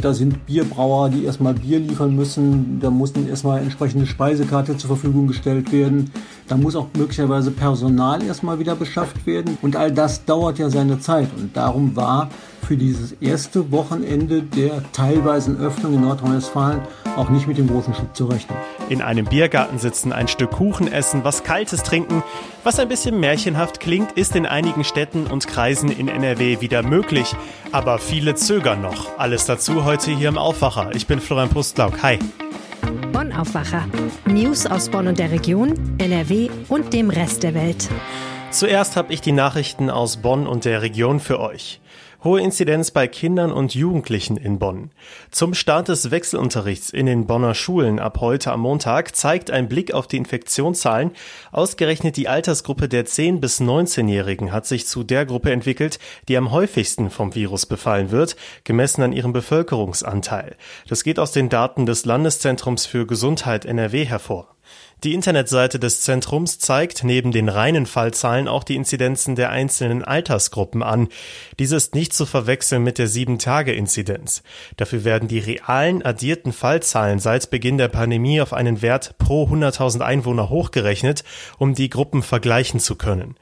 Da sind Bierbrauer, die erstmal Bier liefern müssen. Da muss erstmal entsprechende Speisekarte zur Verfügung gestellt werden. Da muss auch möglicherweise Personal erstmal wieder beschafft werden. Und all das dauert ja seine Zeit. Und darum war für dieses erste Wochenende der teilweisen Öffnung in Nordrhein-Westfalen auch nicht mit dem großen Schub zu rechnen. In einem Biergarten sitzen, ein Stück Kuchen essen, was Kaltes trinken. Was ein bisschen märchenhaft klingt, ist in einigen Städten und Kreisen in NRW wieder möglich. Aber viele zögern noch. Alles dazu heute hier im Aufwacher. Ich bin Florian Pustlauk. Hi. Bonn Aufwacher. News aus Bonn und der Region, NRW und dem Rest der Welt. Zuerst habe ich die Nachrichten aus Bonn und der Region für euch. Hohe Inzidenz bei Kindern und Jugendlichen in Bonn. Zum Start des Wechselunterrichts in den Bonner Schulen ab heute am Montag zeigt ein Blick auf die Infektionszahlen. Ausgerechnet die Altersgruppe der 10- bis 19-Jährigen hat sich zu der Gruppe entwickelt, die am häufigsten vom Virus befallen wird, gemessen an ihrem Bevölkerungsanteil. Das geht aus den Daten des Landeszentrums für Gesundheit NRW hervor. Die Internetseite des Zentrums zeigt neben den reinen Fallzahlen auch die Inzidenzen der einzelnen Altersgruppen an. Dies ist nicht zu verwechseln mit der 7-Tage-Inzidenz. Dafür werden die realen addierten Fallzahlen seit Beginn der Pandemie auf einen Wert pro 100.000 Einwohner hochgerechnet, um die Gruppen vergleichen zu können.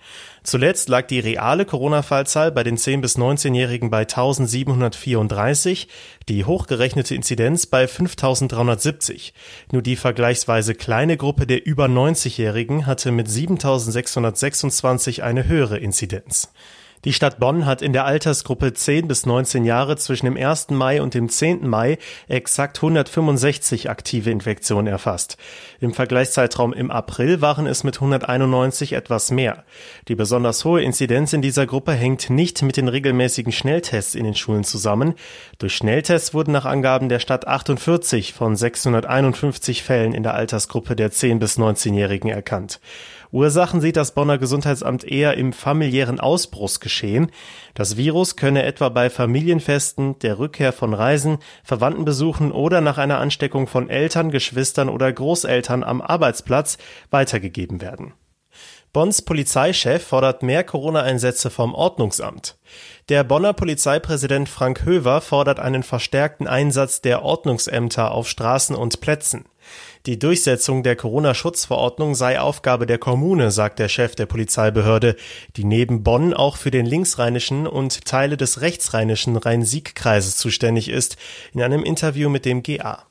Zuletzt lag die reale Corona-Fallzahl bei den 10- bis 19-Jährigen bei 1734, die hochgerechnete Inzidenz bei 5370. Nur die vergleichsweise kleine Gruppe der über 90-Jährigen hatte mit 7626 eine höhere Inzidenz. Die Stadt Bonn hat in der Altersgruppe 10 bis 19 Jahre zwischen dem 1. Mai und dem 10. Mai exakt 165 aktive Infektionen erfasst. Im Vergleichszeitraum im April waren es mit 191 etwas mehr. Die besonders hohe Inzidenz in dieser Gruppe hängt nicht mit den regelmäßigen Schnelltests in den Schulen zusammen. Durch Schnelltests wurden nach Angaben der Stadt 48 von 651 Fällen in der Altersgruppe der 10 bis 19-Jährigen erkannt. Ursachen sieht das Bonner Gesundheitsamt eher im familiären Ausbruchsgeschehen. Das Virus könne etwa bei Familienfesten, der Rückkehr von Reisen, Verwandtenbesuchen oder nach einer Ansteckung von Eltern, Geschwistern oder Großeltern am Arbeitsplatz weitergegeben werden. Bonns Polizeichef fordert mehr Corona-Einsätze vom Ordnungsamt. Der Bonner Polizeipräsident Frank Höver fordert einen verstärkten Einsatz der Ordnungsämter auf Straßen und Plätzen. Die Durchsetzung der Corona-Schutzverordnung sei Aufgabe der Kommune, sagt der Chef der Polizeibehörde, die neben Bonn auch für den linksrheinischen und Teile des rechtsrheinischen Rhein-Sieg-Kreises zuständig ist, in einem Interview mit dem GA.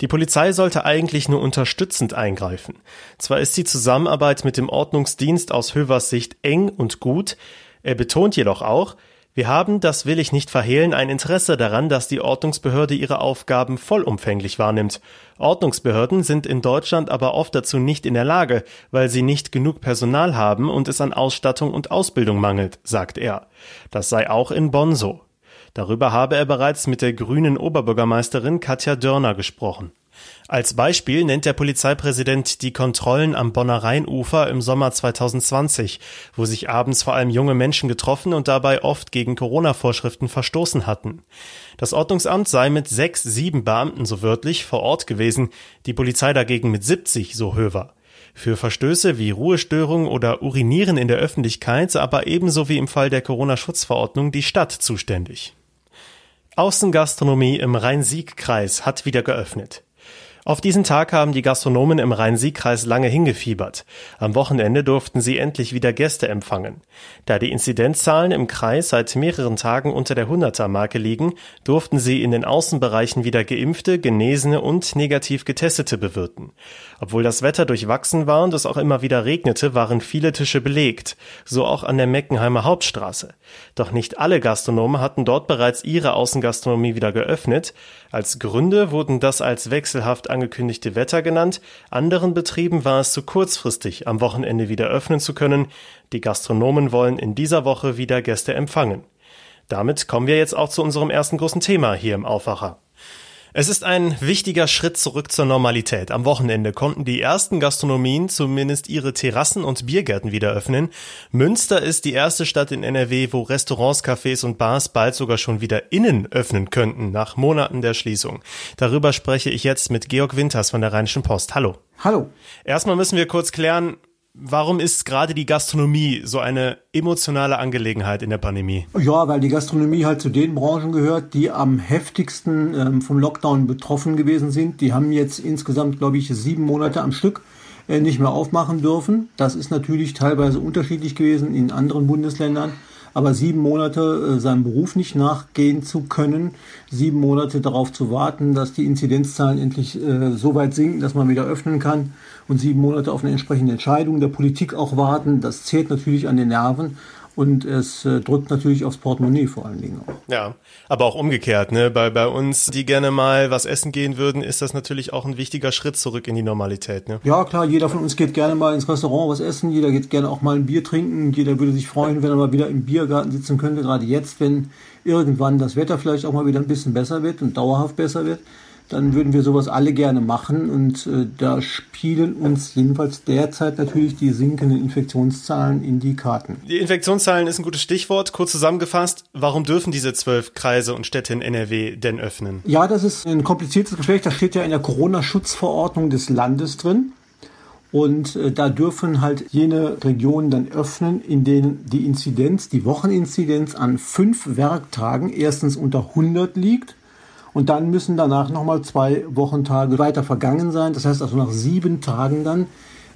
Die Polizei sollte eigentlich nur unterstützend eingreifen. Zwar ist die Zusammenarbeit mit dem Ordnungsdienst aus Hövers Sicht eng und gut, er betont jedoch auch, wir haben, das will ich nicht verhehlen, ein Interesse daran, dass die Ordnungsbehörde ihre Aufgaben vollumfänglich wahrnimmt. Ordnungsbehörden sind in Deutschland aber oft dazu nicht in der Lage, weil sie nicht genug Personal haben und es an Ausstattung und Ausbildung mangelt, sagt er. Das sei auch in Bonn so. Darüber habe er bereits mit der grünen Oberbürgermeisterin Katja Dörner gesprochen. Als Beispiel nennt der Polizeipräsident die Kontrollen am Bonner Rheinufer im Sommer 2020, wo sich abends vor allem junge Menschen getroffen und dabei oft gegen Corona-Vorschriften verstoßen hatten. Das Ordnungsamt sei mit sechs, sieben Beamten so wörtlich vor Ort gewesen, die Polizei dagegen mit 70, so Höver. Für Verstöße wie Ruhestörung oder Urinieren in der Öffentlichkeit, aber ebenso wie im Fall der Corona-Schutzverordnung die Stadt zuständig. Außengastronomie im Rhein-Sieg-Kreis hat wieder geöffnet. Auf diesen Tag haben die Gastronomen im Rhein-Sieg-Kreis lange hingefiebert. Am Wochenende durften sie endlich wieder Gäste empfangen. Da die Inzidenzzahlen im Kreis seit mehreren Tagen unter der 100er-Marke liegen, durften sie in den Außenbereichen wieder Geimpfte, Genesene und negativ Getestete bewirten. Obwohl das Wetter durchwachsen war und es auch immer wieder regnete, waren viele Tische belegt, so auch an der Meckenheimer Hauptstraße. Doch nicht alle Gastronomen hatten dort bereits ihre Außengastronomie wieder geöffnet. Als Gründe wurden das als wechselhaft angekündigte Wetter genannt, anderen Betrieben war es zu kurzfristig, am Wochenende wieder öffnen zu können. Die Gastronomen wollen in dieser Woche wieder Gäste empfangen. Damit kommen wir jetzt auch zu unserem ersten großen Thema hier im Aufwacher. Es ist ein wichtiger Schritt zurück zur Normalität. Am Wochenende konnten die ersten Gastronomien zumindest ihre Terrassen und Biergärten wieder öffnen. Münster ist die erste Stadt in NRW, wo Restaurants, Cafés und Bars bald sogar schon wieder innen öffnen könnten, nach Monaten der Schließung. Darüber spreche ich jetzt mit Georg Winters von der Rheinischen Post. Hallo. Hallo. Erstmal müssen wir kurz klären, Warum ist gerade die Gastronomie so eine emotionale Angelegenheit in der Pandemie? Ja, weil die Gastronomie halt zu den Branchen gehört, die am heftigsten ähm, vom Lockdown betroffen gewesen sind. Die haben jetzt insgesamt, glaube ich, sieben Monate am Stück äh, nicht mehr aufmachen dürfen. Das ist natürlich teilweise unterschiedlich gewesen in anderen Bundesländern. Aber sieben Monate äh, seinem Beruf nicht nachgehen zu können, sieben Monate darauf zu warten, dass die Inzidenzzahlen endlich äh, so weit sinken, dass man wieder öffnen kann und sieben Monate auf eine entsprechende Entscheidung der Politik auch warten, das zählt natürlich an den Nerven. Und es äh, drückt natürlich aufs Portemonnaie vor allen Dingen auch. Ja, aber auch umgekehrt, ne? Bei, bei uns, die gerne mal was essen gehen würden, ist das natürlich auch ein wichtiger Schritt zurück in die Normalität, ne? Ja, klar, jeder von uns geht gerne mal ins Restaurant was essen, jeder geht gerne auch mal ein Bier trinken, jeder würde sich freuen, wenn er mal wieder im Biergarten sitzen könnte, gerade jetzt, wenn irgendwann das Wetter vielleicht auch mal wieder ein bisschen besser wird und dauerhaft besser wird dann würden wir sowas alle gerne machen. Und äh, da spielen uns jedenfalls derzeit natürlich die sinkenden Infektionszahlen in die Karten. Die Infektionszahlen ist ein gutes Stichwort. Kurz zusammengefasst, warum dürfen diese zwölf Kreise und Städte in NRW denn öffnen? Ja, das ist ein kompliziertes Gespräch. Das steht ja in der Corona-Schutzverordnung des Landes drin. Und äh, da dürfen halt jene Regionen dann öffnen, in denen die Inzidenz, die Wocheninzidenz an fünf Werktagen erstens unter 100 liegt und dann müssen danach nochmal zwei Wochentage weiter vergangen sein. Das heißt also nach sieben Tagen dann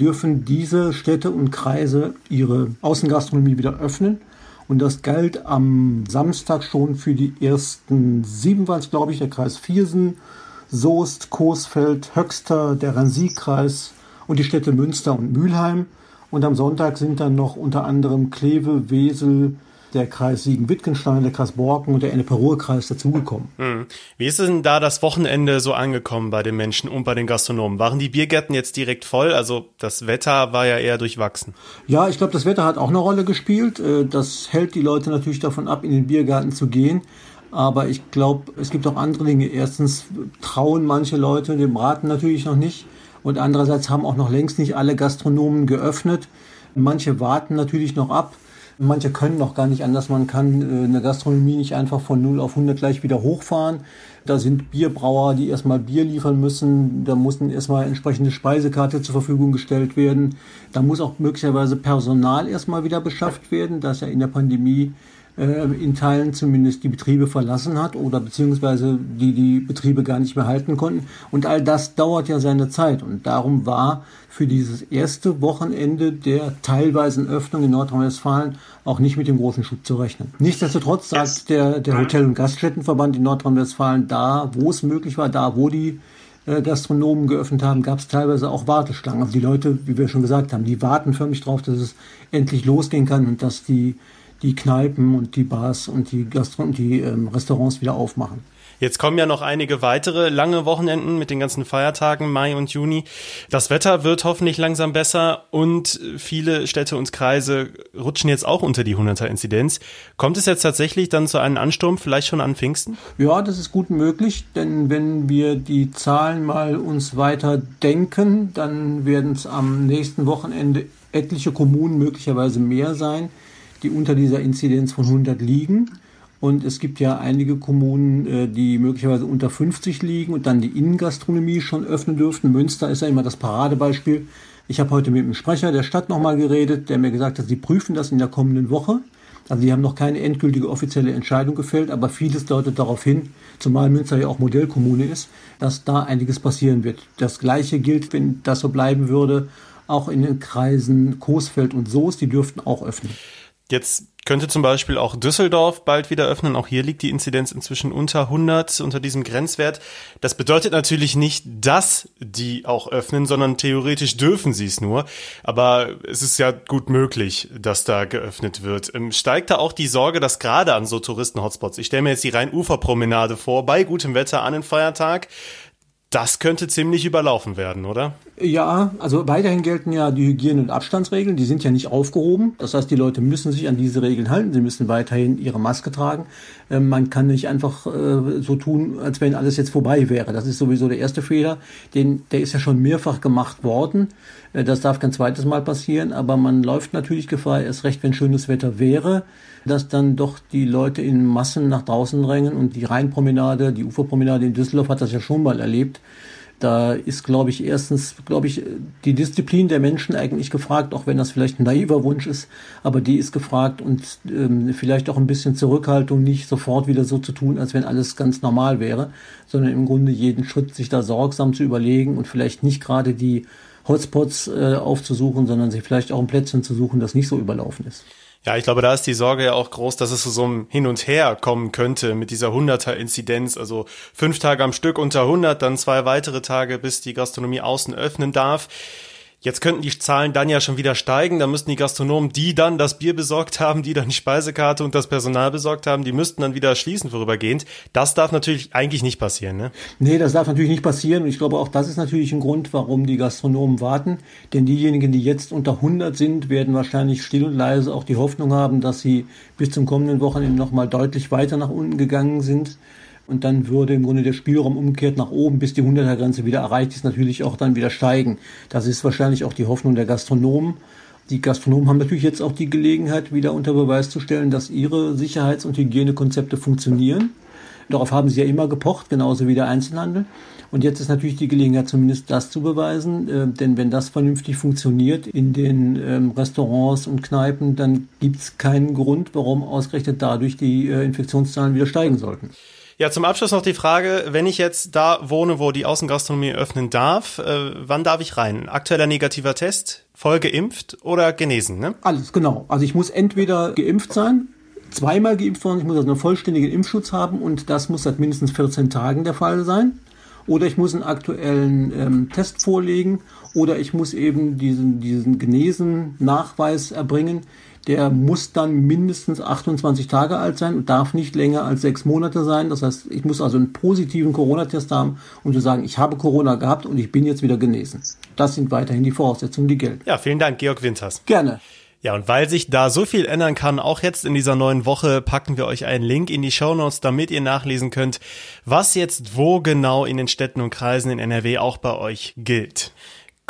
dürfen diese Städte und Kreise ihre Außengastronomie wieder öffnen. Und das galt am Samstag schon für die ersten sieben, war es glaube ich, der Kreis Viersen, Soest, Coesfeld, Höxter, der Rhein-Sieg-Kreis und die Städte Münster und Mülheim. Und am Sonntag sind dann noch unter anderem Kleve, Wesel, der Kreis Siegen-Wittgenstein, der Kreis Borken und der Ennepe-Ruhr-Kreis dazugekommen. Hm. Wie ist denn da das Wochenende so angekommen bei den Menschen und bei den Gastronomen? Waren die Biergärten jetzt direkt voll? Also das Wetter war ja eher durchwachsen. Ja, ich glaube, das Wetter hat auch eine Rolle gespielt. Äh, das hält die Leute natürlich davon ab, in den Biergarten zu gehen. Aber ich glaube, es gibt auch andere Dinge. Erstens trauen manche Leute dem Braten natürlich noch nicht. Und andererseits haben auch noch längst nicht alle Gastronomen geöffnet. Manche warten natürlich noch ab. Manche können noch gar nicht anders. Man kann äh, eine Gastronomie nicht einfach von 0 auf 100 gleich wieder hochfahren. Da sind Bierbrauer, die erstmal Bier liefern müssen. Da muss erstmal entsprechende Speisekarte zur Verfügung gestellt werden. Da muss auch möglicherweise Personal erstmal wieder beschafft werden, das ja in der Pandemie äh, in Teilen zumindest die Betriebe verlassen hat oder beziehungsweise die die Betriebe gar nicht mehr halten konnten. Und all das dauert ja seine Zeit. Und darum war für dieses erste Wochenende der teilweisen Öffnung in Nordrhein-Westfalen auch nicht mit dem großen Schub zu rechnen. Nichtsdestotrotz sagt der, der Hotel- und Gaststättenverband in Nordrhein-Westfalen, da wo es möglich war, da wo die äh, Gastronomen geöffnet haben, gab es teilweise auch Warteschlangen. Also die Leute, wie wir schon gesagt haben, die warten förmlich drauf, dass es endlich losgehen kann und dass die die Kneipen und die Bars und die Gastro und die ähm, Restaurants wieder aufmachen. Jetzt kommen ja noch einige weitere lange Wochenenden mit den ganzen Feiertagen Mai und Juni. Das Wetter wird hoffentlich langsam besser und viele Städte und Kreise rutschen jetzt auch unter die 100er Inzidenz. Kommt es jetzt tatsächlich dann zu einem Ansturm, vielleicht schon an Pfingsten? Ja, das ist gut möglich, denn wenn wir die Zahlen mal uns weiter denken, dann werden es am nächsten Wochenende etliche Kommunen möglicherweise mehr sein, die unter dieser Inzidenz von 100 liegen. Und es gibt ja einige Kommunen, äh, die möglicherweise unter 50 liegen und dann die Innengastronomie schon öffnen dürften. Münster ist ja immer das Paradebeispiel. Ich habe heute mit dem Sprecher der Stadt nochmal geredet, der mir gesagt hat, sie prüfen das in der kommenden Woche. Also sie haben noch keine endgültige offizielle Entscheidung gefällt, aber vieles deutet darauf hin, zumal Münster ja auch Modellkommune ist, dass da einiges passieren wird. Das gleiche gilt, wenn das so bleiben würde, auch in den Kreisen Coesfeld und Soest, die dürften auch öffnen. Jetzt könnte zum Beispiel auch Düsseldorf bald wieder öffnen. Auch hier liegt die Inzidenz inzwischen unter 100, unter diesem Grenzwert. Das bedeutet natürlich nicht, dass die auch öffnen, sondern theoretisch dürfen sie es nur. Aber es ist ja gut möglich, dass da geöffnet wird. Ähm, steigt da auch die Sorge, dass gerade an so Touristen-Hotspots, ich stelle mir jetzt die Rhein-Ufer-Promenade vor, bei gutem Wetter an den Feiertag, das könnte ziemlich überlaufen werden, oder? Ja, also weiterhin gelten ja die Hygiene- und Abstandsregeln, die sind ja nicht aufgehoben. Das heißt, die Leute müssen sich an diese Regeln halten, sie müssen weiterhin ihre Maske tragen. Ähm, man kann nicht einfach äh, so tun, als wenn alles jetzt vorbei wäre. Das ist sowieso der erste Fehler, den, der ist ja schon mehrfach gemacht worden. Äh, das darf kein zweites Mal passieren, aber man läuft natürlich Gefahr, erst recht, wenn schönes Wetter wäre, dass dann doch die Leute in Massen nach draußen drängen und die Rheinpromenade, die Uferpromenade in Düsseldorf hat das ja schon mal erlebt. Da ist, glaube ich, erstens, glaube ich, die Disziplin der Menschen eigentlich gefragt, auch wenn das vielleicht ein naiver Wunsch ist, aber die ist gefragt und ähm, vielleicht auch ein bisschen Zurückhaltung, nicht sofort wieder so zu tun, als wenn alles ganz normal wäre, sondern im Grunde jeden Schritt sich da sorgsam zu überlegen und vielleicht nicht gerade die Hotspots äh, aufzusuchen, sondern sich vielleicht auch ein Plätzchen zu suchen, das nicht so überlaufen ist. Ja, ich glaube, da ist die Sorge ja auch groß, dass es zu so einem Hin und Her kommen könnte mit dieser 100er-Inzidenz. Also fünf Tage am Stück unter 100, dann zwei weitere Tage, bis die Gastronomie außen öffnen darf. Jetzt könnten die Zahlen dann ja schon wieder steigen. Da müssten die Gastronomen, die dann das Bier besorgt haben, die dann die Speisekarte und das Personal besorgt haben, die müssten dann wieder schließen vorübergehend. Das darf natürlich eigentlich nicht passieren, ne? Nee, das darf natürlich nicht passieren. Und ich glaube, auch das ist natürlich ein Grund, warum die Gastronomen warten. Denn diejenigen, die jetzt unter 100 sind, werden wahrscheinlich still und leise auch die Hoffnung haben, dass sie bis zum kommenden Wochenende nochmal deutlich weiter nach unten gegangen sind und dann würde im Grunde der Spielraum umgekehrt nach oben, bis die 100er Grenze wieder erreicht ist, natürlich auch dann wieder steigen. Das ist wahrscheinlich auch die Hoffnung der Gastronomen. Die Gastronomen haben natürlich jetzt auch die Gelegenheit, wieder unter Beweis zu stellen, dass ihre Sicherheits- und Hygienekonzepte funktionieren. Darauf haben sie ja immer gepocht, genauso wie der Einzelhandel. Und jetzt ist natürlich die Gelegenheit, zumindest das zu beweisen. Äh, denn wenn das vernünftig funktioniert in den ähm, Restaurants und Kneipen, dann gibt es keinen Grund, warum ausgerechnet dadurch die äh, Infektionszahlen wieder steigen sollten. Ja, zum Abschluss noch die Frage, wenn ich jetzt da wohne, wo die Außengastronomie öffnen darf, äh, wann darf ich rein? Aktueller negativer Test, voll geimpft oder genesen, ne? Alles, genau. Also ich muss entweder geimpft sein, zweimal geimpft worden, ich muss also einen vollständigen Impfschutz haben und das muss seit mindestens 14 Tagen der Fall sein. Oder ich muss einen aktuellen ähm, Test vorlegen oder ich muss eben diesen, diesen Genesen-Nachweis erbringen der muss dann mindestens 28 Tage alt sein und darf nicht länger als sechs Monate sein. Das heißt, ich muss also einen positiven Corona-Test haben, um zu sagen, ich habe Corona gehabt und ich bin jetzt wieder genesen. Das sind weiterhin die Voraussetzungen, die gelten. Ja, vielen Dank, Georg Winters. Gerne. Ja, und weil sich da so viel ändern kann, auch jetzt in dieser neuen Woche, packen wir euch einen Link in die Show Notes, damit ihr nachlesen könnt, was jetzt wo genau in den Städten und Kreisen in NRW auch bei euch gilt.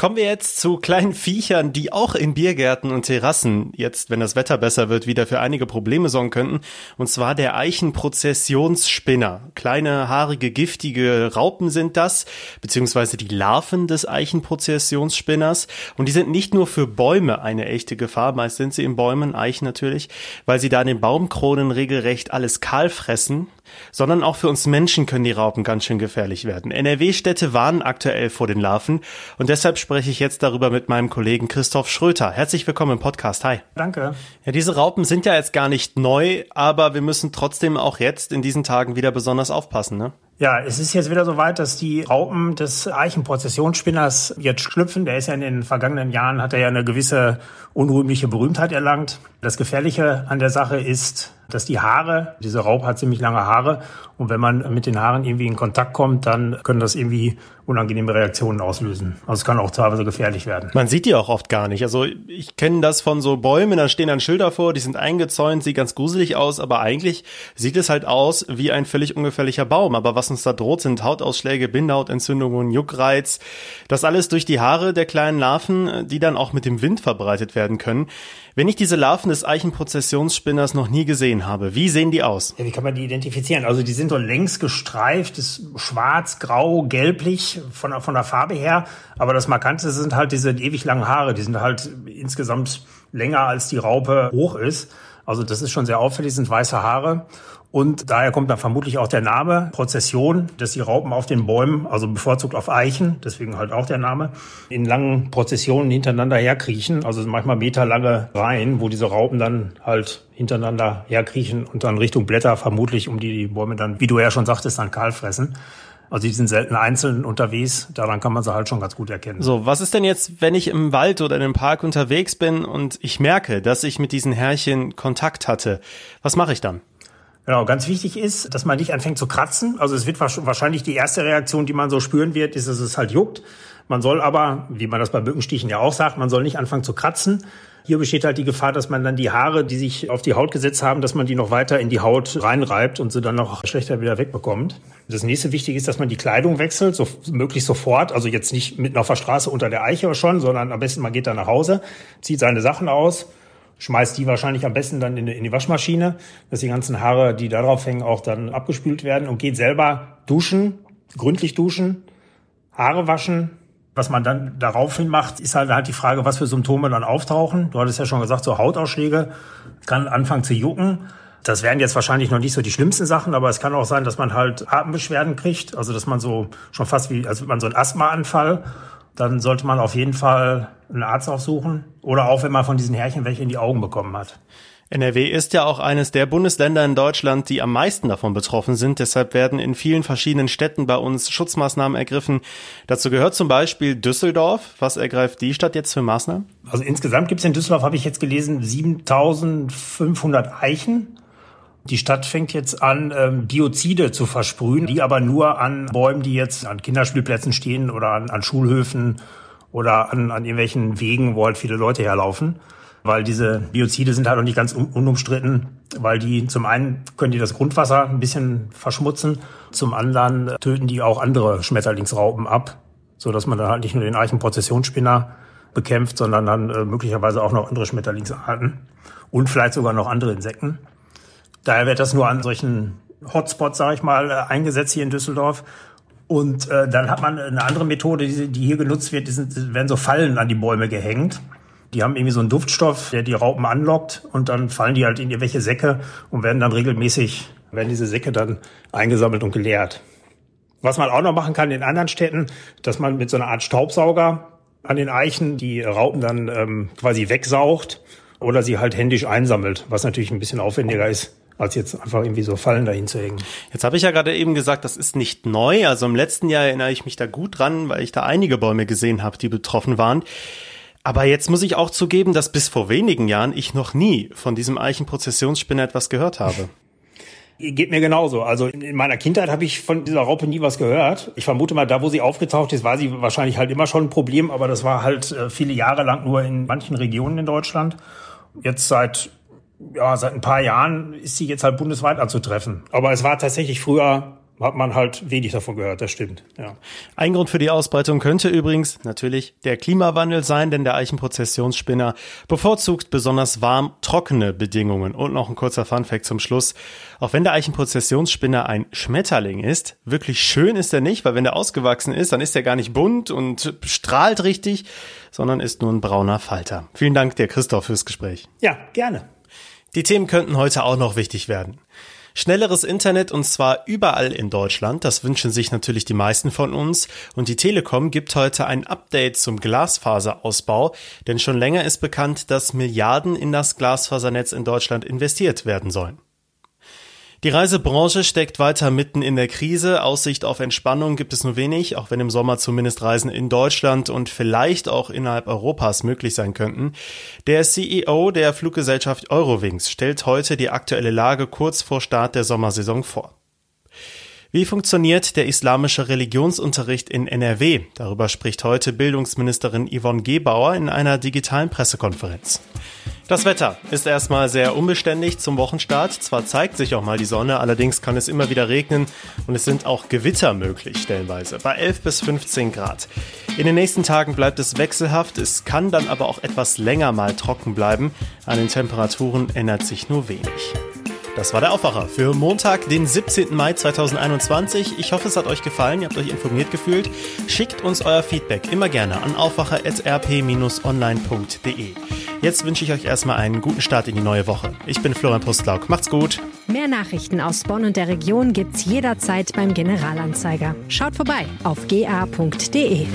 Kommen wir jetzt zu kleinen Viechern, die auch in Biergärten und Terrassen jetzt, wenn das Wetter besser wird, wieder für einige Probleme sorgen könnten. Und zwar der Eichenprozessionsspinner. Kleine, haarige, giftige Raupen sind das, beziehungsweise die Larven des Eichenprozessionsspinners. Und die sind nicht nur für Bäume eine echte Gefahr, meist sind sie in Bäumen, Eichen natürlich, weil sie da in den Baumkronen regelrecht alles kahl fressen, sondern auch für uns Menschen können die Raupen ganz schön gefährlich werden. NRW-Städte warnen aktuell vor den Larven und deshalb spreche ich jetzt darüber mit meinem Kollegen Christoph Schröter. Herzlich willkommen im Podcast. Hi. Danke. Ja, diese Raupen sind ja jetzt gar nicht neu, aber wir müssen trotzdem auch jetzt in diesen Tagen wieder besonders aufpassen, ne? Ja, es ist jetzt wieder soweit, dass die Raupen des Eichenprozessionsspinners jetzt schlüpfen. Der ist ja in den vergangenen Jahren, hat er ja eine gewisse unrühmliche Berühmtheit erlangt. Das Gefährliche an der Sache ist, dass die Haare, diese Raupe hat ziemlich lange Haare und wenn man mit den Haaren irgendwie in Kontakt kommt, dann können das irgendwie unangenehme Reaktionen auslösen. Also es kann auch teilweise gefährlich werden. Man sieht die auch oft gar nicht. Also ich kenne das von so Bäumen, da stehen dann Schilder vor, die sind eingezäunt, sieht ganz gruselig aus, aber eigentlich sieht es halt aus wie ein völlig ungefährlicher Baum. Aber was uns da droht, sind Hautausschläge, Bindehautentzündungen, Juckreiz. Das alles durch die Haare der kleinen Larven, die dann auch mit dem Wind verbreitet werden können. Wenn ich diese Larven des Eichenprozessionsspinners noch nie gesehen habe, wie sehen die aus? Ja, wie kann man die identifizieren? Also die sind so längs gestreift, ist schwarz, grau, gelblich von, von der Farbe her. Aber das Markante sind halt diese ewig langen Haare. Die sind halt insgesamt länger als die Raupe hoch ist. Also das ist schon sehr auffällig, sind weiße Haare. Und daher kommt dann vermutlich auch der Name Prozession, dass die Raupen auf den Bäumen, also bevorzugt auf Eichen, deswegen halt auch der Name, in langen Prozessionen hintereinander herkriechen, also manchmal meterlange Reihen, wo diese Raupen dann halt hintereinander herkriechen und dann Richtung Blätter vermutlich, um die die Bäume dann, wie du ja schon sagtest, dann kahl fressen. Also die sind selten einzeln unterwegs, daran kann man sie halt schon ganz gut erkennen. So, was ist denn jetzt, wenn ich im Wald oder in einem Park unterwegs bin und ich merke, dass ich mit diesen Härchen Kontakt hatte? Was mache ich dann? Genau, ganz wichtig ist, dass man nicht anfängt zu kratzen. Also es wird wahrscheinlich die erste Reaktion, die man so spüren wird, ist, dass es halt juckt. Man soll aber, wie man das bei Mückenstichen ja auch sagt, man soll nicht anfangen zu kratzen. Hier besteht halt die Gefahr, dass man dann die Haare, die sich auf die Haut gesetzt haben, dass man die noch weiter in die Haut reinreibt und sie dann noch schlechter wieder wegbekommt. Das nächste Wichtige ist, dass man die Kleidung wechselt, so möglichst sofort. Also jetzt nicht mitten auf der Straße unter der Eiche schon, sondern am besten man geht dann nach Hause, zieht seine Sachen aus, schmeißt die wahrscheinlich am besten dann in, in die Waschmaschine, dass die ganzen Haare, die darauf hängen, auch dann abgespült werden und geht selber duschen, gründlich duschen, Haare waschen. Was man dann daraufhin macht, ist halt, halt die Frage, was für Symptome dann auftauchen. Du hattest ja schon gesagt, so Hautausschläge kann anfangen zu jucken. Das wären jetzt wahrscheinlich noch nicht so die schlimmsten Sachen, aber es kann auch sein, dass man halt Atembeschwerden kriegt. Also dass man so schon fast wie, als man so einen Asthmaanfall. Dann sollte man auf jeden Fall einen Arzt aufsuchen. Oder auch, wenn man von diesen Härchen welche in die Augen bekommen hat. NRW ist ja auch eines der Bundesländer in Deutschland, die am meisten davon betroffen sind. Deshalb werden in vielen verschiedenen Städten bei uns Schutzmaßnahmen ergriffen. Dazu gehört zum Beispiel Düsseldorf. Was ergreift die Stadt jetzt für Maßnahmen? Also insgesamt gibt es in Düsseldorf, habe ich jetzt gelesen, 7500 Eichen. Die Stadt fängt jetzt an, ähm, Biozide zu versprühen, die aber nur an Bäumen, die jetzt an Kinderspielplätzen stehen oder an, an Schulhöfen oder an, an irgendwelchen Wegen, wo halt viele Leute herlaufen weil diese Biozide sind halt auch nicht ganz unumstritten, weil die zum einen können die das Grundwasser ein bisschen verschmutzen, zum anderen töten die auch andere Schmetterlingsraupen ab, so dass man dann halt nicht nur den Eichenprozessionsspinner bekämpft, sondern dann äh, möglicherweise auch noch andere Schmetterlingsarten und vielleicht sogar noch andere Insekten. Daher wird das nur an solchen Hotspots, sage ich mal, äh, eingesetzt hier in Düsseldorf. Und äh, dann hat man eine andere Methode, die, die hier genutzt wird, die sind, werden so Fallen an die Bäume gehängt. Die haben irgendwie so einen Duftstoff, der die Raupen anlockt und dann fallen die halt in irgendwelche Säcke und werden dann regelmäßig, werden diese Säcke dann eingesammelt und geleert. Was man auch noch machen kann in anderen Städten, dass man mit so einer Art Staubsauger an den Eichen die Raupen dann ähm, quasi wegsaugt oder sie halt händisch einsammelt, was natürlich ein bisschen aufwendiger ist als jetzt einfach irgendwie so Fallen dahin zu hängen. Jetzt habe ich ja gerade eben gesagt, das ist nicht neu. Also im letzten Jahr erinnere ich mich da gut dran, weil ich da einige Bäume gesehen habe, die betroffen waren. Aber jetzt muss ich auch zugeben, dass bis vor wenigen Jahren ich noch nie von diesem Eichenprozessionsspinner etwas gehört habe. Geht mir genauso. Also in meiner Kindheit habe ich von dieser Raupe nie was gehört. Ich vermute mal, da wo sie aufgetaucht ist, war sie wahrscheinlich halt immer schon ein Problem, aber das war halt äh, viele Jahre lang nur in manchen Regionen in Deutschland. Jetzt seit ja, seit ein paar Jahren ist sie jetzt halt bundesweit anzutreffen. Aber es war tatsächlich früher hat man halt wenig davon gehört, das stimmt. Ja. Ein Grund für die Ausbreitung könnte übrigens natürlich der Klimawandel sein, denn der Eichenprozessionsspinner bevorzugt besonders warm, trockene Bedingungen. Und noch ein kurzer Funfact zum Schluss. Auch wenn der Eichenprozessionsspinner ein Schmetterling ist, wirklich schön ist er nicht, weil wenn er ausgewachsen ist, dann ist er gar nicht bunt und strahlt richtig, sondern ist nur ein brauner Falter. Vielen Dank dir, Christoph, fürs Gespräch. Ja, gerne. Die Themen könnten heute auch noch wichtig werden. Schnelleres Internet und zwar überall in Deutschland. Das wünschen sich natürlich die meisten von uns. Und die Telekom gibt heute ein Update zum Glasfaserausbau. Denn schon länger ist bekannt, dass Milliarden in das Glasfasernetz in Deutschland investiert werden sollen. Die Reisebranche steckt weiter mitten in der Krise. Aussicht auf Entspannung gibt es nur wenig, auch wenn im Sommer zumindest Reisen in Deutschland und vielleicht auch innerhalb Europas möglich sein könnten. Der CEO der Fluggesellschaft Eurowings stellt heute die aktuelle Lage kurz vor Start der Sommersaison vor. Wie funktioniert der islamische Religionsunterricht in NRW? Darüber spricht heute Bildungsministerin Yvonne Gebauer in einer digitalen Pressekonferenz. Das Wetter ist erstmal sehr unbeständig zum Wochenstart. Zwar zeigt sich auch mal die Sonne, allerdings kann es immer wieder regnen und es sind auch Gewitter möglich stellenweise bei 11 bis 15 Grad. In den nächsten Tagen bleibt es wechselhaft, es kann dann aber auch etwas länger mal trocken bleiben. An den Temperaturen ändert sich nur wenig. Das war der Aufwacher für Montag, den 17. Mai 2021. Ich hoffe, es hat euch gefallen, ihr habt euch informiert gefühlt. Schickt uns euer Feedback immer gerne an aufwacher.rp-online.de. Jetzt wünsche ich euch erstmal einen guten Start in die neue Woche. Ich bin Florian Postlauk. Macht's gut. Mehr Nachrichten aus Bonn und der Region gibt's jederzeit beim Generalanzeiger. Schaut vorbei auf ga.de.